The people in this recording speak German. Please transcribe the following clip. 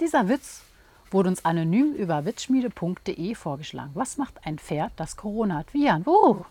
Dieser Witz wurde uns anonym über witzschmiede.de vorgeschlagen. Was macht ein Pferd, das Corona hat? Wie Jan? Uh.